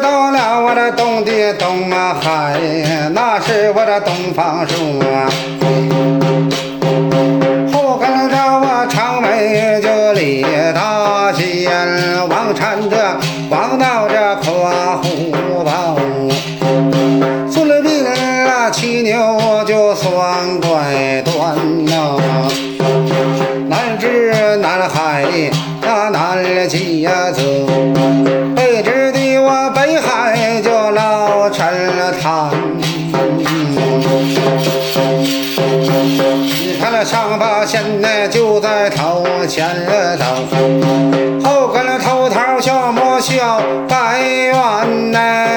到了我的东的东啊海，那是我的东方朔啊。后跟着我长眉就李大仙，王禅这王道这夸虎豹，孙兵啊骑牛就双拐端呐、啊，南至南海呀南极呀走。你看那上八仙呢就在头前等后跟那偷桃小魔小白猿呢。